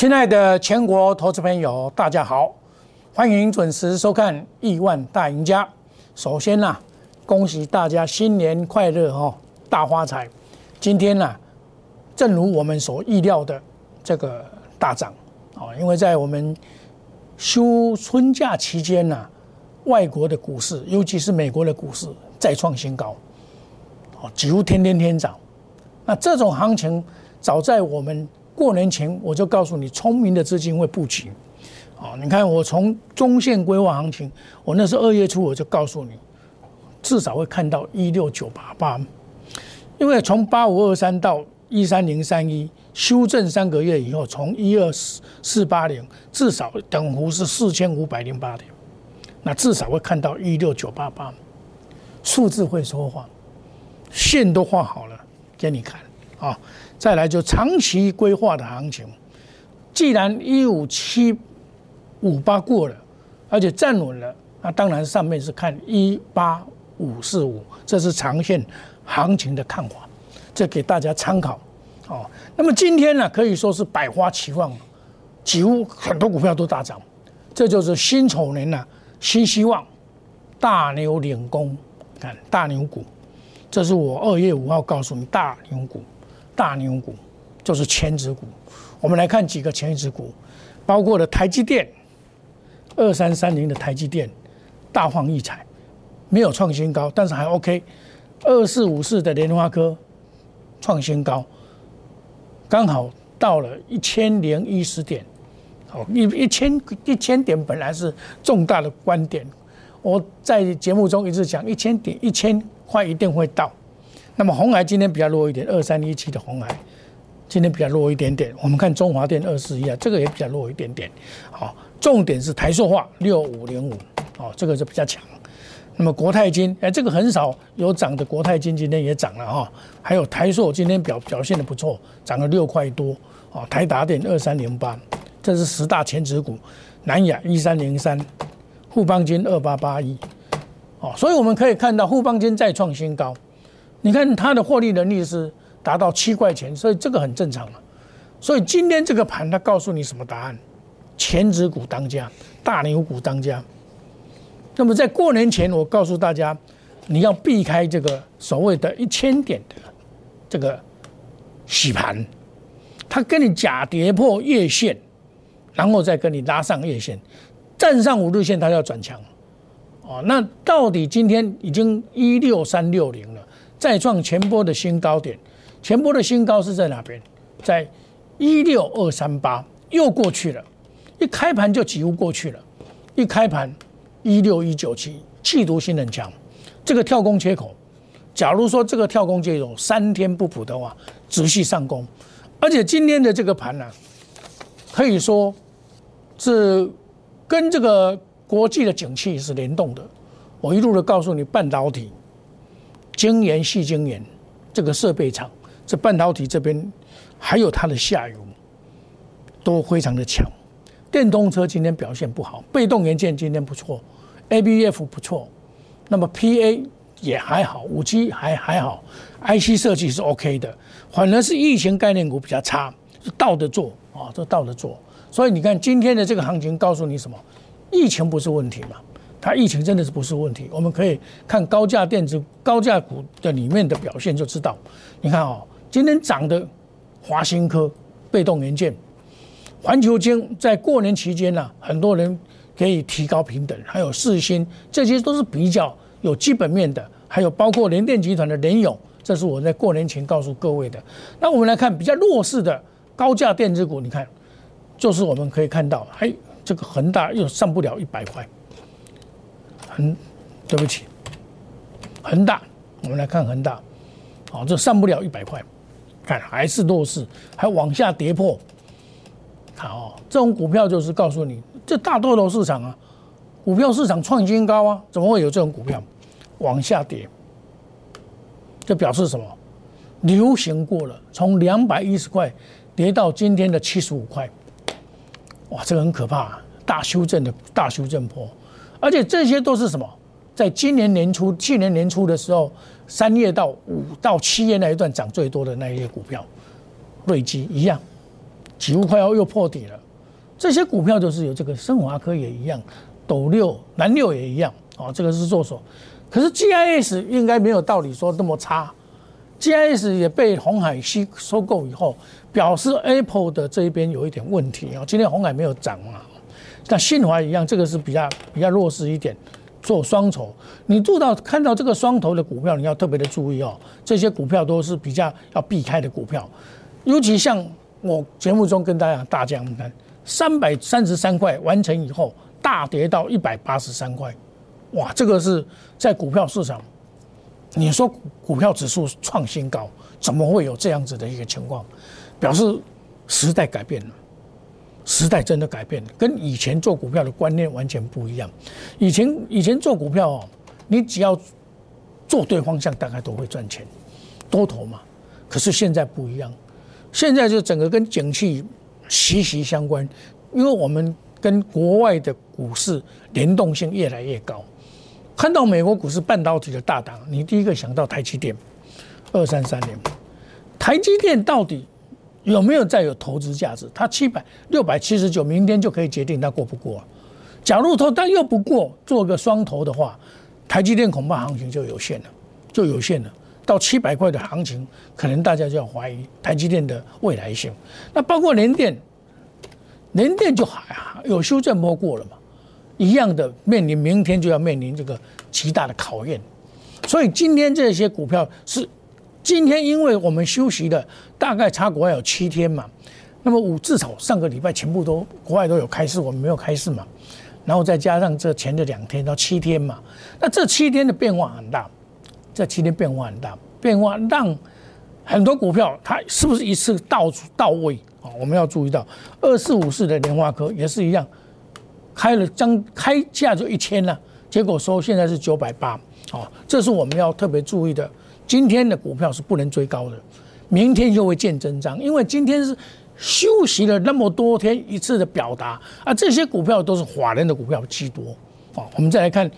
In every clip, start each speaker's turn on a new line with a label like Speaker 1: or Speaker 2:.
Speaker 1: 亲爱的全国投资朋友，大家好，欢迎准时收看《亿万大赢家》。首先呢，恭喜大家新年快乐哈，大发财！今天呢，正如我们所意料的，这个大涨啊，因为在我们休春假期间呢，外国的股市，尤其是美国的股市再创新高，哦，几乎天天天涨。那这种行情，早在我们过年前我就告诉你，聪明的资金会布局。啊，你看我从中线规划行情，我那是二月初我就告诉你，至少会看到一六九八八，因为从八五二三到一三零三一修正三个月以后，从一二四四八零至少等幅是四千五百零八点，那至少会看到一六九八八，数字会说话，线都画好了给你看。啊，再来就长期规划的行情，既然一五七。五八过了，而且站稳了，那当然上面是看一八五四五，这是长线行情的看法，这给大家参考。哦，那么今天呢，可以说是百花齐放，几乎很多股票都大涨，这就是辛丑年呐，新希望，大牛领功，看大牛股，这是我二月五号告诉你大牛股，大牛股就是前值股。我们来看几个前值股，包括了台积电。二三三零的台积电大放异彩，没有创新高，但是还 OK。二四五四的莲花科创新高，刚好到了一千零一十点，好一一千一千点本来是重大的观点，我在节目中一直讲一千点一千块一定会到。那么红海今天比较弱一点，二三一七的红海今天比较弱一点点。我们看中华电二四一啊，这个也比较弱一点点，好。重点是台塑化六五零五，哦，这个就比较强。那么国泰金，哎，这个很少有涨的，国泰金今天也涨了哈。还有台塑今天表表现的不错，涨了六块多。哦，台达电二三零八，这是十大前值股。南亚一三零三，富邦金二八八一，哦，所以我们可以看到富邦金再创新高。你看它的获利能力是达到七块钱，所以这个很正常了。所以今天这个盘，它告诉你什么答案？前指股当家，大牛股当家。那么在过年前，我告诉大家，你要避开这个所谓的一千点的这个洗盘，它跟你假跌破月线，然后再跟你拉上月线，站上五日线，它要转强。哦，那到底今天已经一六三六零了，再创前波的新高点，前波的新高是在哪边？在一六二三八，又过去了。一开盘就几乎过去了，一开盘一六一九七，气度性很强。这个跳空缺口，假如说这个跳空缺口三天不补的话，直系上攻。而且今天的这个盘呢，可以说是跟这个国际的景气是联动的。我一路的告诉你，半导体、晶圆、细晶圆这个设备厂，这半导体这边还有它的下游，都非常的强。电动车今天表现不好，被动元件今天不错，A B F 不错，那么 P A 也还好，五 G 还还好，I C 设计是 OK 的，反而是疫情概念股比较差，是倒着做啊，这倒着做。所以你看今天的这个行情告诉你什么？疫情不是问题嘛？它疫情真的是不是问题？我们可以看高价电子、高价股的里面的表现就知道。你看哦，今天涨的华新科被动元件。环球金在过年期间呢，很多人可以提高平等，还有四星，这些都是比较有基本面的，还有包括联电集团的联勇，这是我在过年前告诉各位的。那我们来看比较弱势的高价电子股，你看，就是我们可以看到，哎，这个恒大又上不了一百块，很，对不起，恒大，我们来看恒大，好，这上不了一百块，看还是弱势，还往下跌破。好，这种股票就是告诉你，这大多头市场啊，股票市场创新高啊，怎么会有这种股票往下跌？这表示什么？流行过了，从两百一十块跌到今天的七十五块，哇，这个很可怕，大修正的大修正坡，而且这些都是什么？在今年年初、去年年初的时候，三月到五到七月那一段涨最多的那一些股票，瑞基一样。几乎快要又破底了。这些股票就是有这个升华科也一样，斗六、南六也一样啊，这个是做手。可是 GIS 应该没有道理说那么差，GIS 也被红海吸收购以后，表示 Apple 的这一边有一点问题啊。今天红海没有涨嘛，那信华一样，这个是比较比较弱势一点，做双头。你做到看到这个双头的股票，你要特别的注意哦，这些股票都是比较要避开的股票，尤其像我节目中跟大家大讲的，三百三十三块完成以后，大跌到一百八十三块。哇，这个是在股票市场，你说股票指数创新高，怎么会有这样子的一个情况？表示时代改变了，时代真的改变了，跟以前做股票的观念完全不一样。以前以前做股票哦，你只要做对方向，大概都会赚钱，多头嘛。可是现在不一样，现在就整个跟景气息息相关，因为我们跟国外的股市联动性越来越高。看到美国股市半导体的大档，你第一个想到台积电，二三三年，台积电到底有没有再有投资价值？它七百六百七十九，明天就可以决定它过不过。假如说它又不过，做个双头的话，台积电恐怕行情就有限了，就有限了。到七百块的行情，可能大家就要怀疑台积电的未来性。那包括联电，联电就还有修正波过了嘛？一样的面临明天就要面临这个极大的考验，所以今天这些股票是今天，因为我们休息的大概差国外有七天嘛，那么五至少上个礼拜全部都国外都有开市，我们没有开市嘛，然后再加上这前的两天到七天嘛，那这七天的变化很大，这七天变化很大，变化让很多股票它是不是一次到到位啊？我们要注意到二四五四的莲花科也是一样。开了将开价就一千了，结果说现在是九百八，哦，这是我们要特别注意的。今天的股票是不能追高的，明天就会见真章，因为今天是休息了那么多天一次的表达啊，这些股票都是法人的股票居多，啊，我们再来看，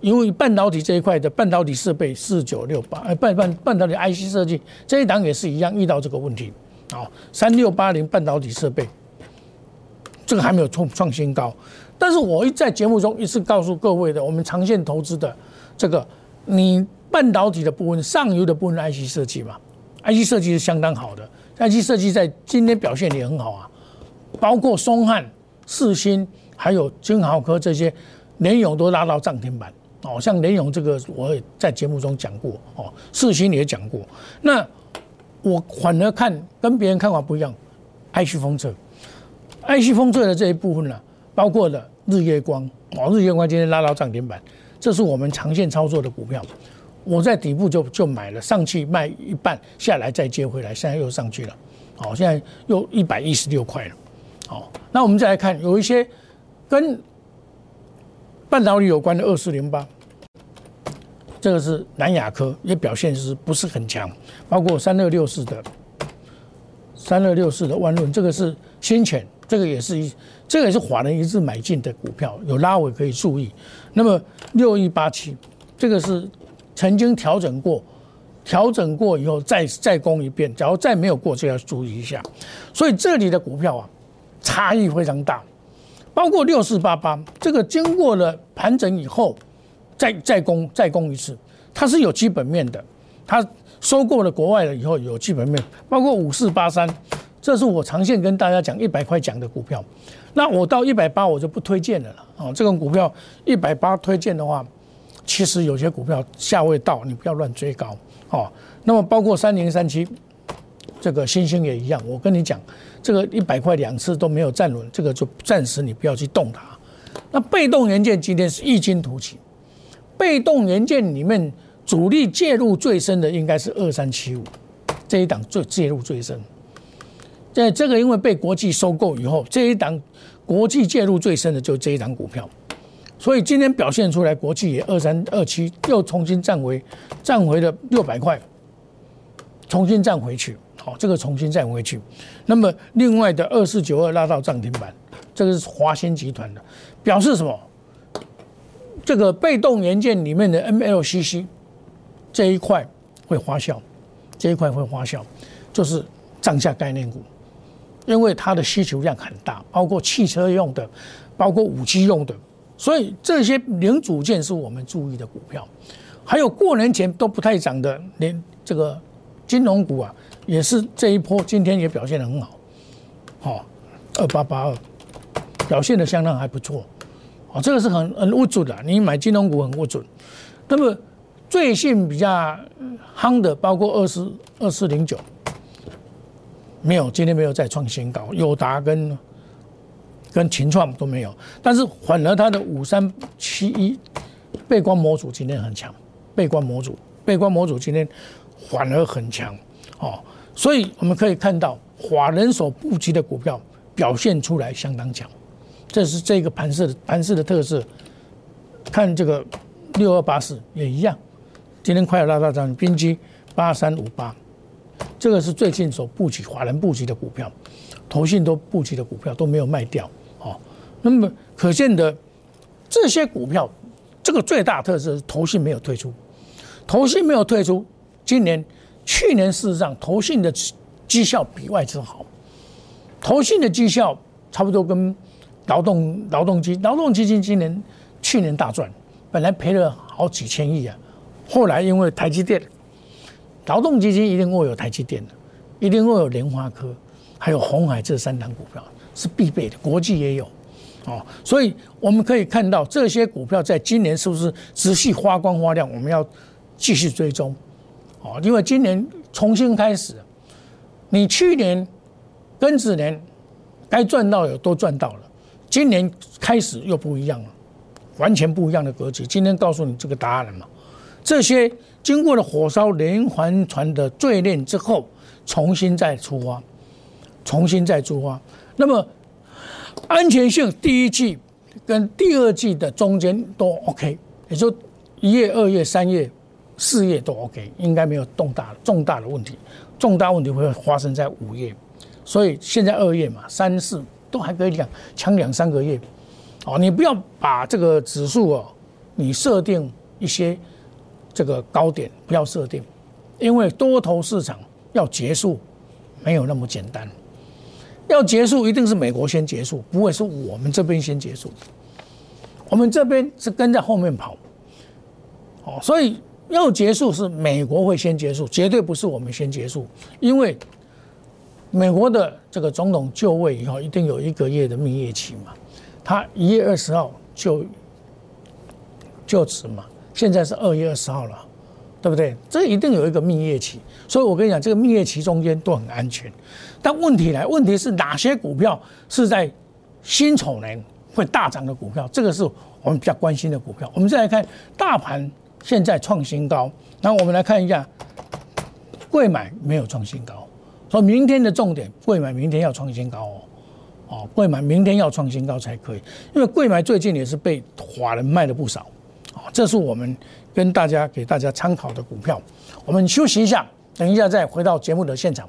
Speaker 1: 因为半导体这一块的半导体设备四九六八，哎，半半半导体 IC 设计这一档也是一样遇到这个问题，啊，三六八零半导体设备，这个还没有创创新高。但是我一在节目中一次告诉各位的，我们长线投资的这个，你半导体的部分、上游的部分 IC 设计嘛，IC 设计是相当好的，IC 设计在今天表现也很好啊，包括松汉、四星还有金豪科这些，联勇都拉到涨停板哦。像联勇这个，我也在节目中讲过哦，四星也讲过。那我反而看跟别人看法不一样，IC 封测，IC 封测的这一部分呢。包括了日月光哦，日月光今天拉到涨停板，这是我们长线操作的股票。我在底部就就买了，上去卖一半下来再接回来，现在又上去了，好，现在又一百一十六块了。好，那我们再来看，有一些跟半导体有关的二四零八，这个是南亚科，也表现是不是很强？包括三六六四的三六六四的万润，这个是先前。这个也是一，这个也是华人一致买进的股票，有拉尾可以注意。那么六一八七，这个是曾经调整过，调整过以后再再攻一遍，假如再没有过，就要注意一下。所以这里的股票啊，差异非常大。包括六四八八，这个经过了盘整以后，再再攻再攻一次，它是有基本面的。它收购了国外了以后有基本面，包括五四八三。这是我长线跟大家讲一百块讲的股票，那我到一百八我就不推荐了了啊！这种股票一百八推荐的话，其实有些股票价位到，你不要乱追高哦。那么包括三零三七，这个星星也一样，我跟你讲，这个一百块两次都没有站稳，这个就暂时你不要去动它。那被动元件今天是异军突起，被动元件里面主力介入最深的应该是二三七五这一档最介入最深。在这个因为被国际收购以后，这一档国际介入最深的就是这一档股票，所以今天表现出来，国际也二三二七又重新站回，站回了六百块，重新站回去，好，这个重新站回去。那么另外的二四九二拉到涨停板，这个是华兴集团的，表示什么？这个被动元件里面的 MLCC 这一块会花销，这一块会花销，就是涨价概念股。因为它的需求量很大，包括汽车用的，包括武器用的，所以这些零组件是我们注意的股票。还有过年前都不太涨的，连这个金融股啊，也是这一波今天也表现的很好，好，二八八二表现的相当还不错，哦，这个是很很不准的，你买金融股很不准。那么最近比较夯的，包括二四二四零九。没有，今天没有再创新高，友达跟跟秦创都没有，但是反而它的五三七一背光模组今天很强，背光模组背光模组今天反而很强哦，所以我们可以看到华人所布局的股票表现出来相当强，这是这个盘势盘势的特色。看这个六二八四也一样，今天快要拉到涨，冰基八三五八。这个是最近所布局华人布局的股票，投信都布局的股票都没有卖掉，哦，那么可见的这些股票，这个最大特色是投信没有退出，投信没有退出，今年、去年事实上投信的绩效比外资好，投信的绩效差不多跟劳动劳动基劳动基金今年去年大赚，本来赔了好几千亿啊，后来因为台积电。劳动基金一定会有台积电的，一定会有莲花科，还有红海这三档股票是必备的，国际也有，哦，所以我们可以看到这些股票在今年是不是持续发光发亮？我们要继续追踪，哦，因为今年重新开始，你去年庚子年该赚到的都赚到了，今年开始又不一样了，完全不一样的格局。今天告诉你这个答案了嘛？这些。经过了火烧连环船的罪孽之后，重新再出发，重新再出发。那么安全性第一季跟第二季的中间都 OK，也就一月、二月、三月、四月都 OK，应该没有重大重大的问题。重大问题会发生在五月，所以现在二月嘛，三四都还可以讲强两三个月。哦，你不要把这个指数哦，你设定一些。这个高点不要设定，因为多头市场要结束没有那么简单，要结束一定是美国先结束，不会是我们这边先结束。我们这边是跟在后面跑，哦，所以要结束是美国会先结束，绝对不是我们先结束，因为美国的这个总统就位以后，一定有一个月的蜜月期嘛，他一月二十号就就职嘛。现在是二月二十号了，对不对？这一定有一个蜜月期，所以我跟你讲，这个蜜月期中间都很安全。但问题来，问题是哪些股票是在辛丑年会大涨的股票？这个是我们比较关心的股票。我们再来看大盘现在创新高，那我们来看一下，贵买没有创新高，说明天的重点，贵买明天要创新高哦，哦，贵买明天要创新高才可以，因为贵买最近也是被华人卖了不少。这是我们跟大家给大家参考的股票。我们休息一下，等一下再回到节目的现场。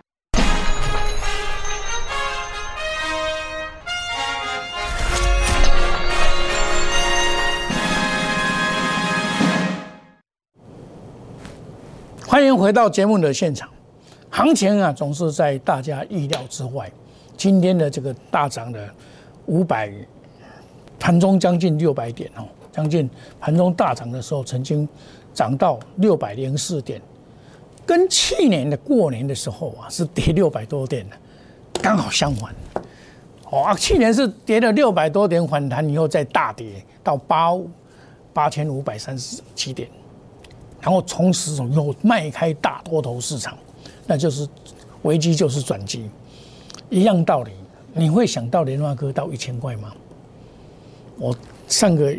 Speaker 1: 欢迎回到节目的现场。行情啊，总是在大家意料之外。今天的这个大涨的五百。盘中将近六百点哦，将近盘中大涨的时候，曾经涨到六百零四点，跟去年的过年的时候啊，是跌六百多点的，刚好相反。哦啊，去年是跌了六百多点反弹以后再大跌到八八千五百三十七点，然后从此又迈开大多头市场，那就是危机就是转机，一样道理。你会想到联发科到一千块吗？我上个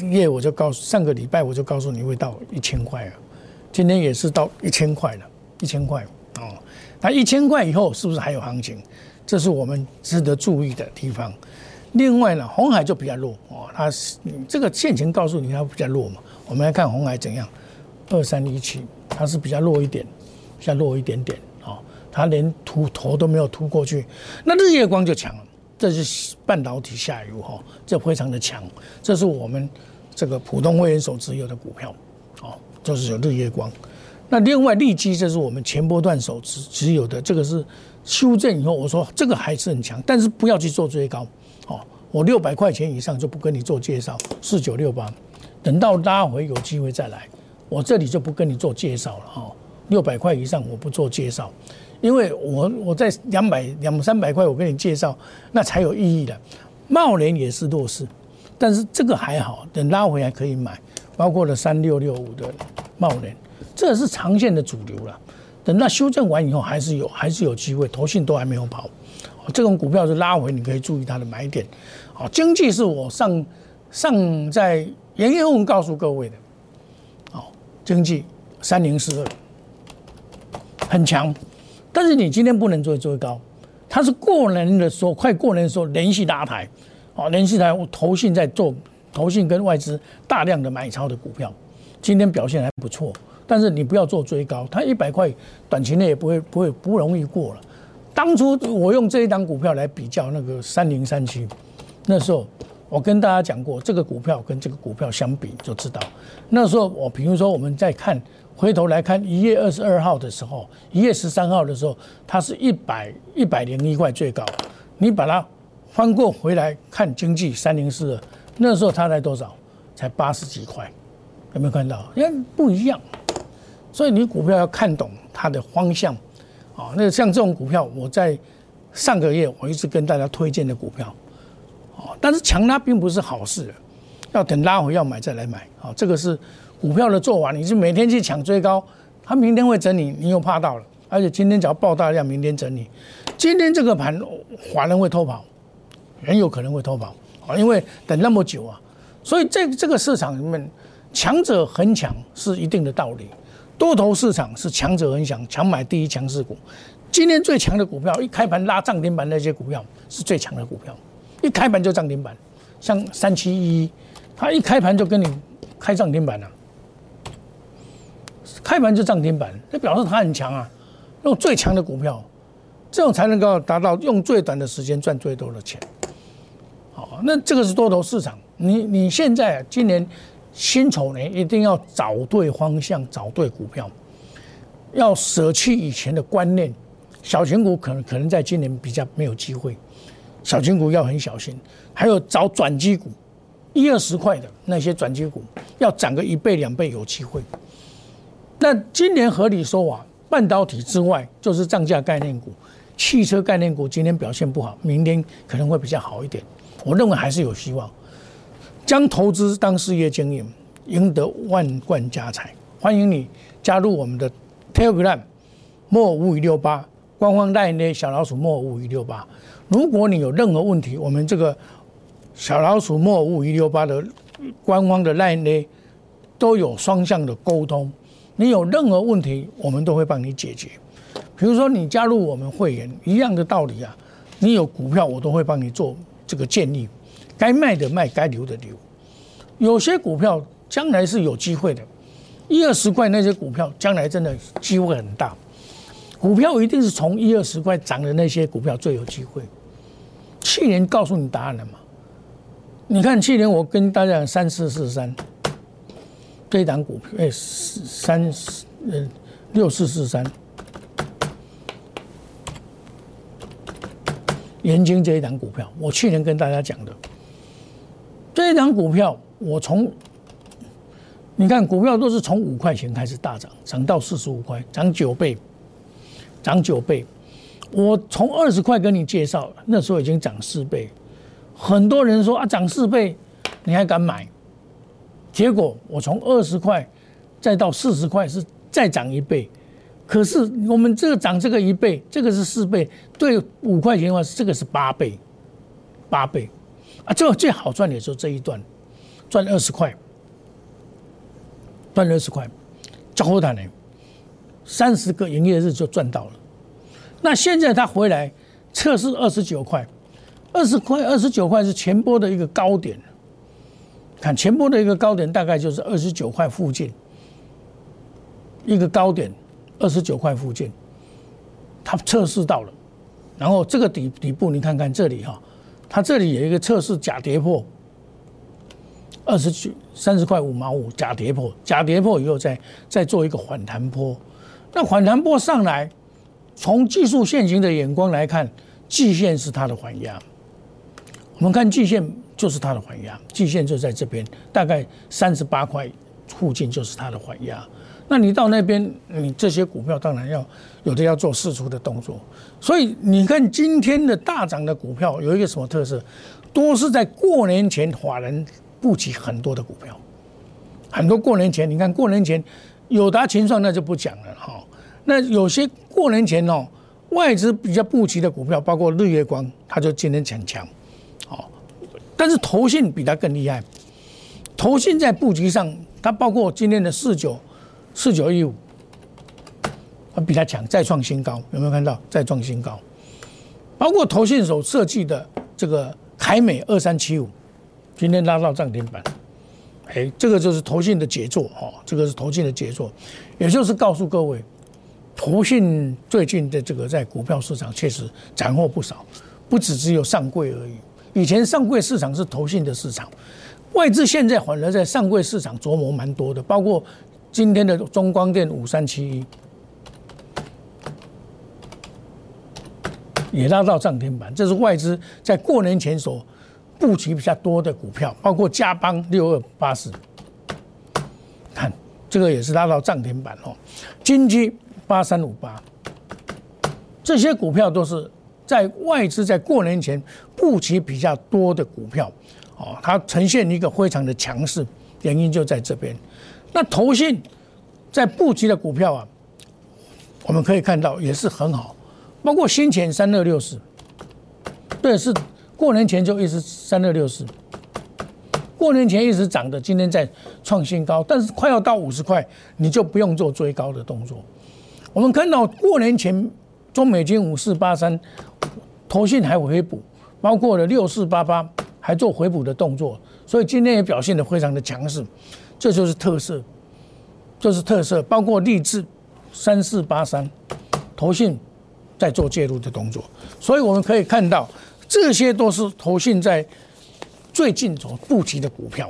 Speaker 1: 月我就告诉，上个礼拜我就告诉你会到一千块啊，今天也是到一千块了，一千块哦。那一千块以后是不是还有行情？这是我们值得注意的地方。另外呢，红海就比较弱哦，它是这个线情告诉你它比较弱嘛。我们来看红海怎样，二三一七，它是比较弱一点，比较弱一点点哦，它连突头都没有突过去。那日月光就强了，这是半导体下游哈，这非常的强。这是我们这个普通会员所持有的股票哦，就是有日月光。那另外利基，这是我们前波段手持持有的，这个是。修正以后，我说这个还是很强，但是不要去做追高，哦，我六百块钱以上就不跟你做介绍，四九六八，等到拉回有机会再来，我这里就不跟你做介绍了，哈，六百块以上我不做介绍，因为我我在两百两三百块我跟你介绍，那才有意义的。茂联也是弱势，但是这个还好，等拉回还可以买，包括了三六六五的茂联，这是长线的主流了。等到修正完以后，还是有，还是有机会。投信都还没有跑，这种股票是拉回，你可以注意它的买点。好，经济是我上上在严业文告诉各位的。好，经济三零四二很强，但是你今天不能做追高，它是过年的时候，快过年的时候连续拉抬，哦，连续抬，投信在做，投信跟外资大量的买超的股票，今天表现还不错。但是你不要做追高，它一百块短期内也不会不会不容易过了。当初我用这一档股票来比较那个三零三七，那时候我跟大家讲过，这个股票跟这个股票相比就知道。那时候我比如说我们在看回头来看一月二十二号的时候，一月十三号的时候，它是一百一百零一块最高。你把它翻过回来看经济三零四二，那时候它才多少？才八十几块，有没有看到？因为不一样。所以你股票要看懂它的方向，啊，那像这种股票，我在上个月我一直跟大家推荐的股票，啊，但是强拉并不是好事，要等拉回要买再来买，啊，这个是股票的做法，你是每天去抢追高，它明天会整理，你又怕到了，而且今天只要爆大量，明天整理，今天这个盘华人会偷跑，很有可能会偷跑，啊，因为等那么久啊，所以这这个市场里面强者恒强是一定的道理。多头市场是强者很强，强买第一强势股。今天最强的股票，一开盘拉涨停板那些股票是最强的股票，一开盘就涨停板。像三七一，它一开盘就跟你开涨停板了，开盘就涨停板，这表示它很强啊。用最强的股票，这种才能够达到用最短的时间赚最多的钱。好，那这个是多头市场。你你现在今年。辛丑年一定要找对方向，找对股票，要舍弃以前的观念。小型股可能可能在今年比较没有机会，小金股要很小心。还有找转机股，一二十块的那些转机股，要涨个一倍两倍有机会。那今年合理说啊，半导体之外就是涨价概念股、汽车概念股，今天表现不好，明天可能会比较好一点。我认为还是有希望。将投资当事业经营，赢得万贯家财。欢迎你加入我们的 Telegram，莫五五六八官方代言的小老鼠莫五五六八。如果你有任何问题，我们这个小老鼠莫五五六八的官方的 line 呢，都有双向的沟通。你有任何问题，我们都会帮你解决。比如说你加入我们会员，一样的道理啊。你有股票，我都会帮你做这个建议。该卖的卖，该留的留。有些股票将来是有机会的，一二十块那些股票将来真的机会很大。股票一定是从一二十块涨的那些股票最有机会。去年告诉你答案了嘛？你看去年我跟大家讲三四四三，这一档股票哎三呃六四四三，元晶这一档股票，我去年跟大家讲的。这一档股票，我从你看股票都是从五块钱开始大涨，涨到四十五块，涨九倍，涨九倍。我从二十块跟你介绍，那时候已经涨四倍。很多人说啊，涨四倍，你还敢买？结果我从二十块再到四十块，是再涨一倍。可是我们这个涨这个一倍，这个是四倍，对五块钱的话，这个是八倍，八倍啊！最最好赚的时候这一段，赚二十块。赚二十块，交货谈呢，三十个营业日就赚到了。那现在他回来测试二十九块，二十块二十九块是前波的一个高点。看前波的一个高点大概就是二十九块附近，一个高点二十九块附近，它测试到了。然后这个底底部你看看这里哈，它这里有一个测试假跌破。二十九三十块五毛五假跌破，假跌破以后再再做一个反弹波，那反弹波上来，从技术线型的眼光来看，季线是它的缓压。我们看季线就是它的缓压，季线就在这边，大概三十八块附近就是它的缓压。那你到那边，你这些股票当然要有的要做试出的动作。所以你看今天的大涨的股票有一个什么特色？都是在过年前法人。布局很多的股票，很多过年前，你看过年前友达、秦创那就不讲了哈。那有些过年前哦，外资比较布局的股票，包括日月光，它就今天很强，哦。但是投信比它更厉害，投信在布局上，它包括今天的四九四九一五，它比它强，再创新高，有没有看到？再创新高，包括投信所设计的这个凯美二三七五。今天拉到涨停板，哎，这个就是投信的杰作哦，这个是投信的杰作，也就是告诉各位，投信最近的这个在股票市场确实斩获不少，不只只有上柜而已。以前上柜市场是投信的市场，外资现在反而在上柜市场琢磨蛮多的，包括今天的中光电五三七一也拉到涨停板，这是外资在过年前所。布局比较多的股票，包括嘉邦六二八四，看这个也是拉到涨停板哦。金基八三五八，这些股票都是在外资在过年前布局比较多的股票哦，它呈现一个非常的强势，原因就在这边。那投信在布局的股票啊，我们可以看到也是很好，包括先前三二六四，对是。过年前就一直三二六四，过年前一直涨的，今天在创新高，但是快要到五十块，你就不用做追高的动作。我们看到过年前中美金五四八三，投信还回补，包括了六四八八还做回补的动作，所以今天也表现的非常的强势，这就是特色，这是特色。包括励志三四八三，投信在做介入的动作，所以我们可以看到。这些都是投信在最近所布局的股票，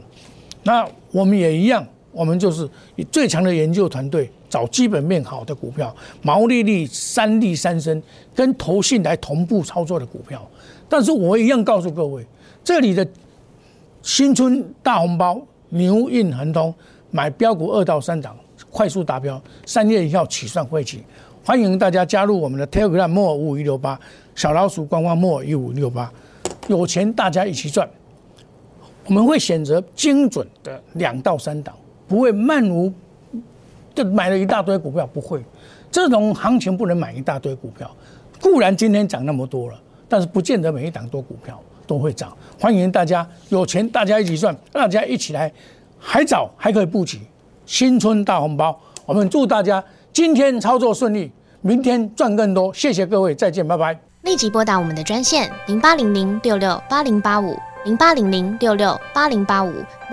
Speaker 1: 那我们也一样，我们就是以最强的研究团队找基本面好的股票，毛利率三利三升，跟投信来同步操作的股票。但是我一样告诉各位，这里的新春大红包牛运恒通买标股二到三档，快速达标，三月一号起算会期，欢迎大家加入我们的 Telegram 莫五五一六八。小老鼠官方莫一五六八，有钱大家一起赚。我们会选择精准的两到三档，不会漫无就买了一大堆股票，不会。这种行情不能买一大堆股票。固然今天涨那么多了，但是不见得每一档多股票都会涨。欢迎大家有钱大家一起赚，大家一起来，还早还可以布局新春大红包。我们祝大家今天操作顺利，明天赚更多。谢谢各位，再见，拜拜。
Speaker 2: 立即拨打我们的专线零八零零六六八零八五零八零零六六八零八五